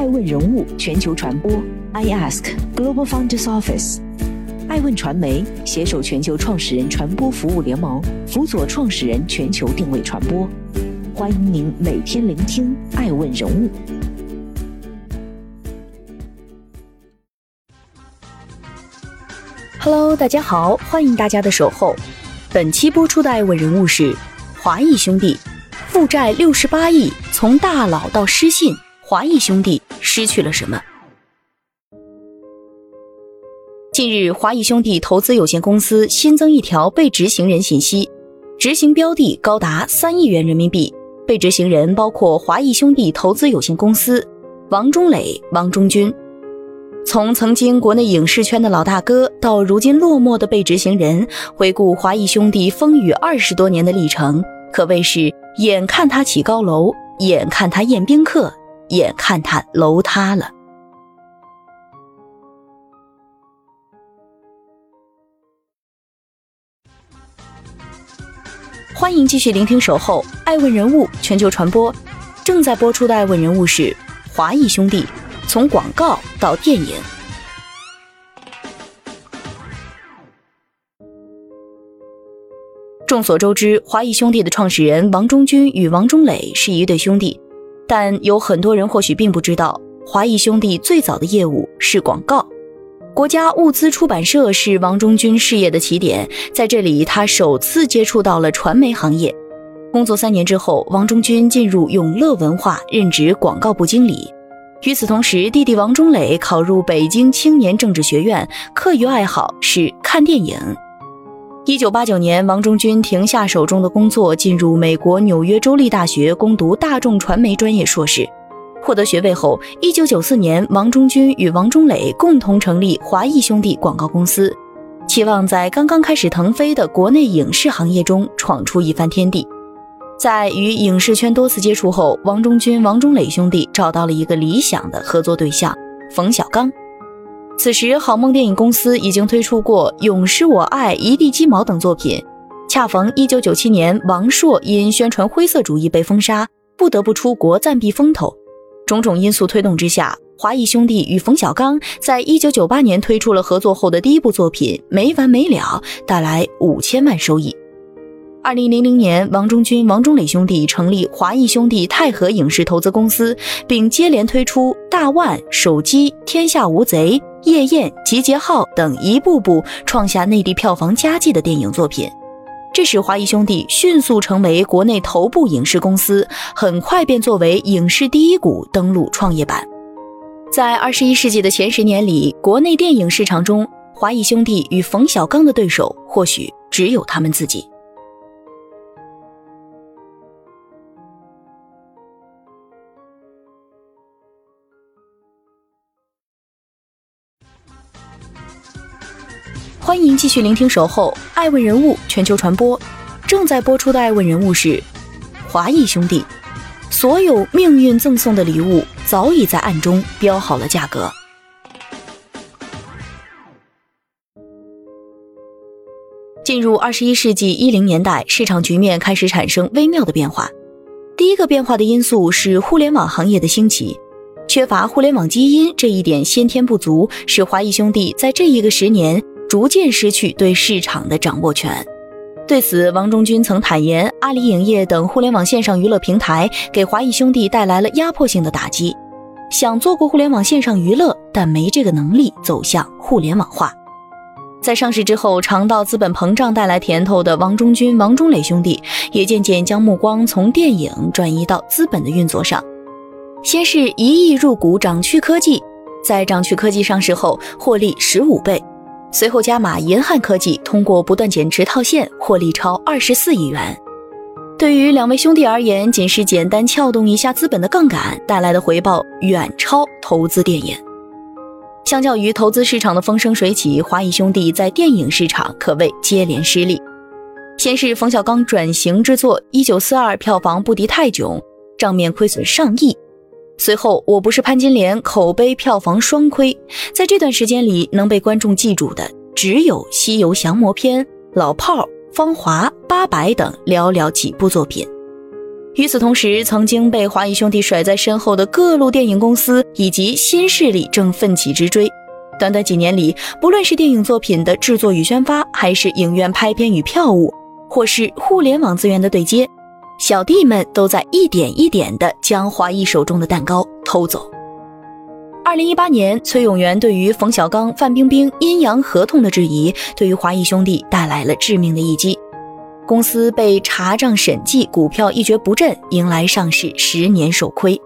爱问人物全球传播，I Ask Global Founders Office，爱问传媒携手全球创始人传播服务联盟，辅佐创始人全球定位传播。欢迎您每天聆听爱问人物。Hello，大家好，欢迎大家的守候。本期播出的爱问人物是华谊兄弟，负债六十八亿，从大佬到失信。华谊兄弟失去了什么？近日，华谊兄弟投资有限公司新增一条被执行人信息，执行标的高达三亿元人民币，被执行人包括华谊兄弟投资有限公司、王中磊、王中军。从曾经国内影视圈的老大哥，到如今落寞的被执行人，回顾华谊兄弟风雨二十多年的历程，可谓是眼看他起高楼，眼看他宴宾客。眼看他楼塌了，欢迎继续聆听《守候爱问人物全球传播》，正在播出的爱问人物是华谊兄弟，从广告到电影。众所周知，华谊兄弟的创始人王中军与王中磊是一对兄弟。但有很多人或许并不知道，华谊兄弟最早的业务是广告。国家物资出版社是王中军事业的起点，在这里他首次接触到了传媒行业。工作三年之后，王中军进入永乐文化任职广告部经理。与此同时，弟弟王中磊考入北京青年政治学院，课余爱好是看电影。一九八九年，王中军停下手中的工作，进入美国纽约州立大学攻读大众传媒专业硕士。获得学位后，一九九四年，王中军与王中磊共同成立华谊兄弟广告公司，期望在刚刚开始腾飞的国内影视行业中闯出一番天地。在与影视圈多次接触后，王中军、王中磊兄弟找到了一个理想的合作对象——冯小刚。此时，好梦电影公司已经推出过《永失我爱》《一地鸡毛》等作品，恰逢1997年王朔因宣传灰色主义被封杀，不得不出国暂避风头。种种因素推动之下，华谊兄弟与冯小刚在1998年推出了合作后的第一部作品《没完没了》，带来五千万收益。二零零零年，王中军、王中磊兄弟成立华谊兄弟泰和影视投资公司，并接连推出《大腕》《手机》《天下无贼》《夜宴》《集结号》等一步步创下内地票房佳绩的电影作品，这使华谊兄弟迅速成为国内头部影视公司，很快便作为影视第一股登陆创业板。在二十一世纪的前十年里，国内电影市场中，华谊兄弟与冯小刚的对手或许只有他们自己。欢迎继续聆听《守候爱问人物全球传播》，正在播出的爱问人物是华谊兄弟。所有命运赠送的礼物早已在暗中标好了价格。进入二十一世纪一零年代，市场局面开始产生微妙的变化。第一个变化的因素是互联网行业的兴起，缺乏互联网基因这一点先天不足，使华谊兄弟在这一个十年。逐渐失去对市场的掌握权。对此，王中军曾坦言，阿里影业等互联网线上娱乐平台给华谊兄弟带来了压迫性的打击。想做过互联网线上娱乐，但没这个能力走向互联网化。在上市之后，尝到资本膨胀带来甜头的王中军、王中磊兄弟，也渐渐将目光从电影转移到资本的运作上。先是一亿入股掌趣科技，在掌趣科技上市后，获利十五倍。随后加码银汉科技，通过不断减持套现，获利超二十四亿元。对于两位兄弟而言，仅是简单撬动一下资本的杠杆，带来的回报远超投资电影。相较于投资市场的风生水起，华谊兄弟在电影市场可谓接连失利。先是冯小刚转型之作《一九四二》票房不敌泰囧，账面亏损上亿。随后，我不是潘金莲，口碑票房双亏。在这段时间里，能被观众记住的只有《西游降魔篇》《老炮儿》《芳华》《八佰》等寥寥几部作品。与此同时，曾经被华谊兄弟甩在身后的各路电影公司以及新势力正奋起直追。短短几年里，不论是电影作品的制作与宣发，还是影院拍片与票务，或是互联网资源的对接，小弟们都在一点一点地将华谊手中的蛋糕偷走。二零一八年，崔永元对于冯小刚、范冰冰阴阳合同的质疑，对于华谊兄弟带来了致命的一击。公司被查账审计，股票一蹶不振，迎来上市十年首亏。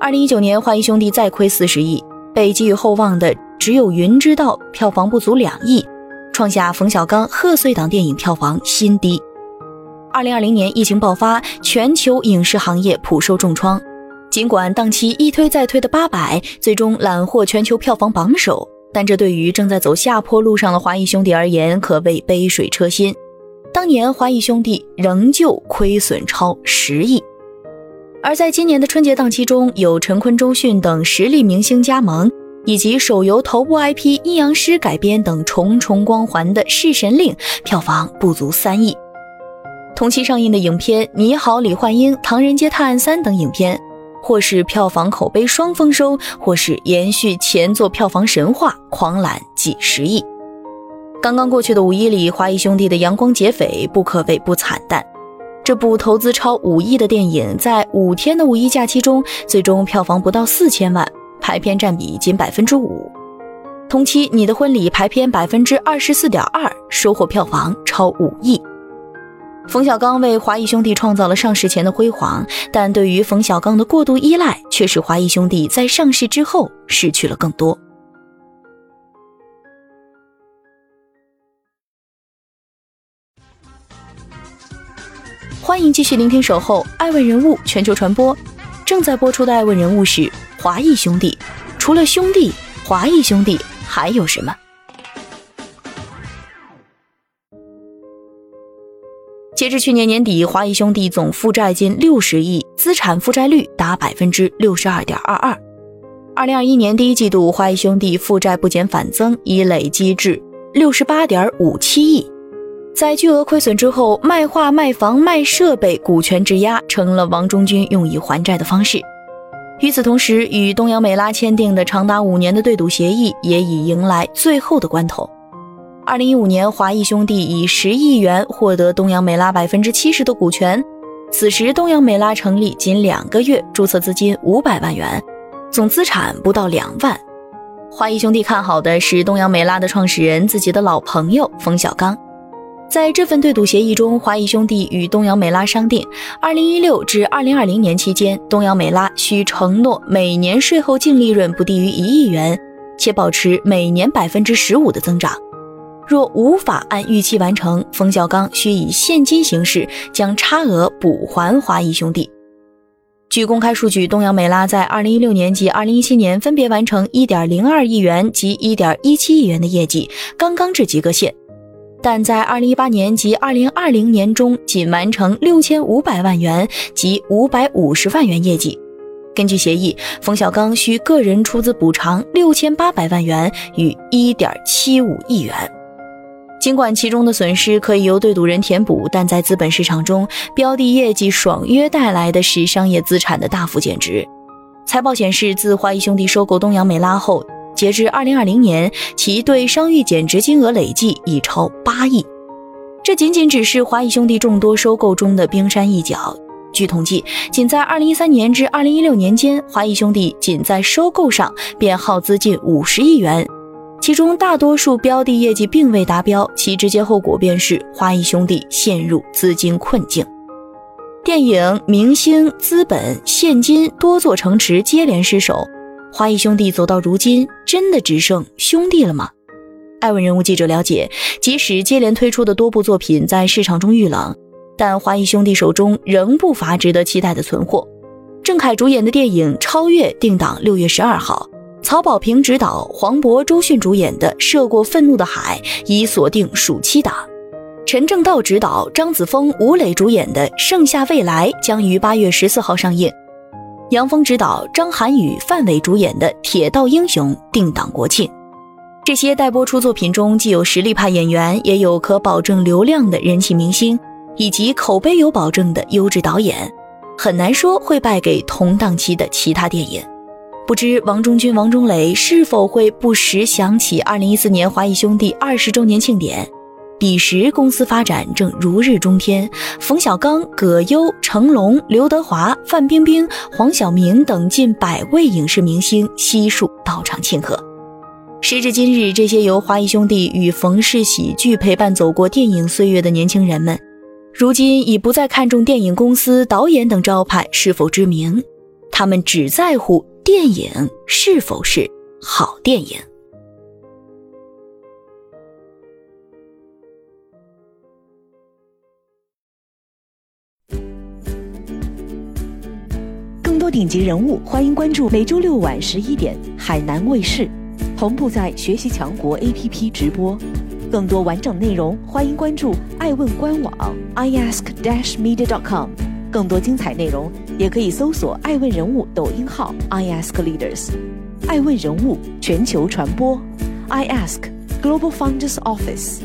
二零一九年，华谊兄弟再亏四十亿，被寄予厚望的只有《云知道》票房不足两亿，创下冯小刚贺岁档电影票房新低。二零二零年疫情爆发，全球影视行业普受重创。尽管档期一推再推的《八佰》最终揽获全球票房榜首，但这对于正在走下坡路上的华谊兄弟而言，可谓杯水车薪。当年华谊兄弟仍旧亏损超十亿，而在今年的春节档期中，有陈坤、周迅等实力明星加盟，以及手游头部 IP《阴阳师》改编等重重光环的《弑神令》，票房不足三亿。同期上映的影片《你好，李焕英》《唐人街探案三》等影片，或是票房口碑双丰收，或是延续前作票房神话，狂揽几十亿。刚刚过去的五一里，华谊兄弟的《阳光劫匪》不可谓不惨淡。这部投资超五亿的电影，在五天的五一假期中，最终票房不到四千万，排片占比仅百分之五。同期《你的婚礼》排片百分之二十四点二，收获票房超五亿。冯小刚为华谊兄弟创造了上市前的辉煌，但对于冯小刚的过度依赖，却使华谊兄弟在上市之后失去了更多。欢迎继续聆听《守候爱问人物全球传播》，正在播出的爱问人物是华谊兄弟。除了兄弟，华谊兄弟还有什么？截至去年年底，华谊兄弟总负债近六十亿，资产负债率达百分之六十二点二二。二零二一年第一季度，华谊兄弟负债不减反增，已累积至六十八点五七亿。在巨额亏损之后，卖画、卖房、卖设备，股权质押成了王中军用以还债的方式。与此同时，与东阳美拉签订的长达五年的对赌协议也已迎来最后的关头。二零一五年，华谊兄弟以十亿元获得东阳美拉百分之七十的股权。此时，东阳美拉成立仅两个月，注册资金五百万元，总资产不到两万。华谊兄弟看好的是东阳美拉的创始人自己的老朋友冯小刚。在这份对赌协议中，华谊兄弟与东阳美拉商定，二零一六至二零二零年期间，东阳美拉需承诺每年税后净利润不低于一亿元，且保持每年百分之十五的增长。若无法按预期完成，冯小刚需以现金形式将差额补还华谊兄弟。据公开数据，东阳美拉在二零一六年及二零一七年分别完成一点零二亿元及一点一七亿元的业绩，刚刚至及格线。但在二零一八年及二零二零年中，仅完成六千五百万元及五百五十万元业绩。根据协议，冯小刚需个人出资补偿六千八百万元与一点七五亿元。尽管其中的损失可以由对赌人填补，但在资本市场中，标的业绩爽约带来的是商业资产的大幅减值。财报显示，自华谊兄弟收购东阳美拉后，截至二零二零年，其对商誉减值金额累计已超八亿。这仅仅只是华谊兄弟众多收购中的冰山一角。据统计，仅在二零一三年至二零一六年间，华谊兄弟仅在收购上便耗资近五十亿元，其中大多数标的业绩并未达标，其直接后果便是华谊兄弟陷入资金困境。电影、明星、资本、现金多座城池接连失守。华谊兄弟走到如今，真的只剩兄弟了吗？艾问人物记者了解，即使接连推出的多部作品在市场中遇冷，但华谊兄弟手中仍不乏值得期待的存货。郑恺主演的电影《超越》定档六月十二号，曹保平执导、黄渤、周迅主演的《涉过愤怒的海》已锁定暑期档，陈正道执导、张子枫、吴磊主演的《盛夏未来》将于八月十四号上映。杨峰执导、张涵予、范伟主演的《铁道英雄》定档国庆。这些待播出作品中，既有实力派演员，也有可保证流量的人气明星，以及口碑有保证的优质导演。很难说会败给同档期的其他电影。不知王中军、王中磊是否会不时想起2014年华谊兄弟二十周年庆典？彼时公司发展正如日中天，冯小刚、葛优、成龙、刘德华、范冰冰、黄晓明等近百位影视明星悉数到场庆贺。时至今日，这些由华谊兄弟与冯氏喜剧陪伴走过电影岁月的年轻人们，如今已不再看重电影公司、导演等招牌是否知名，他们只在乎电影是否是好电影。更多顶级人物，欢迎关注每周六晚十一点海南卫视。同步在学习强国 APP 直播，更多完整内容欢迎关注爱问官网 iask-media.com。更多精彩内容也可以搜索爱问人物抖音号 iaskleaders。爱问人物全球传播，iask Global Founders Office。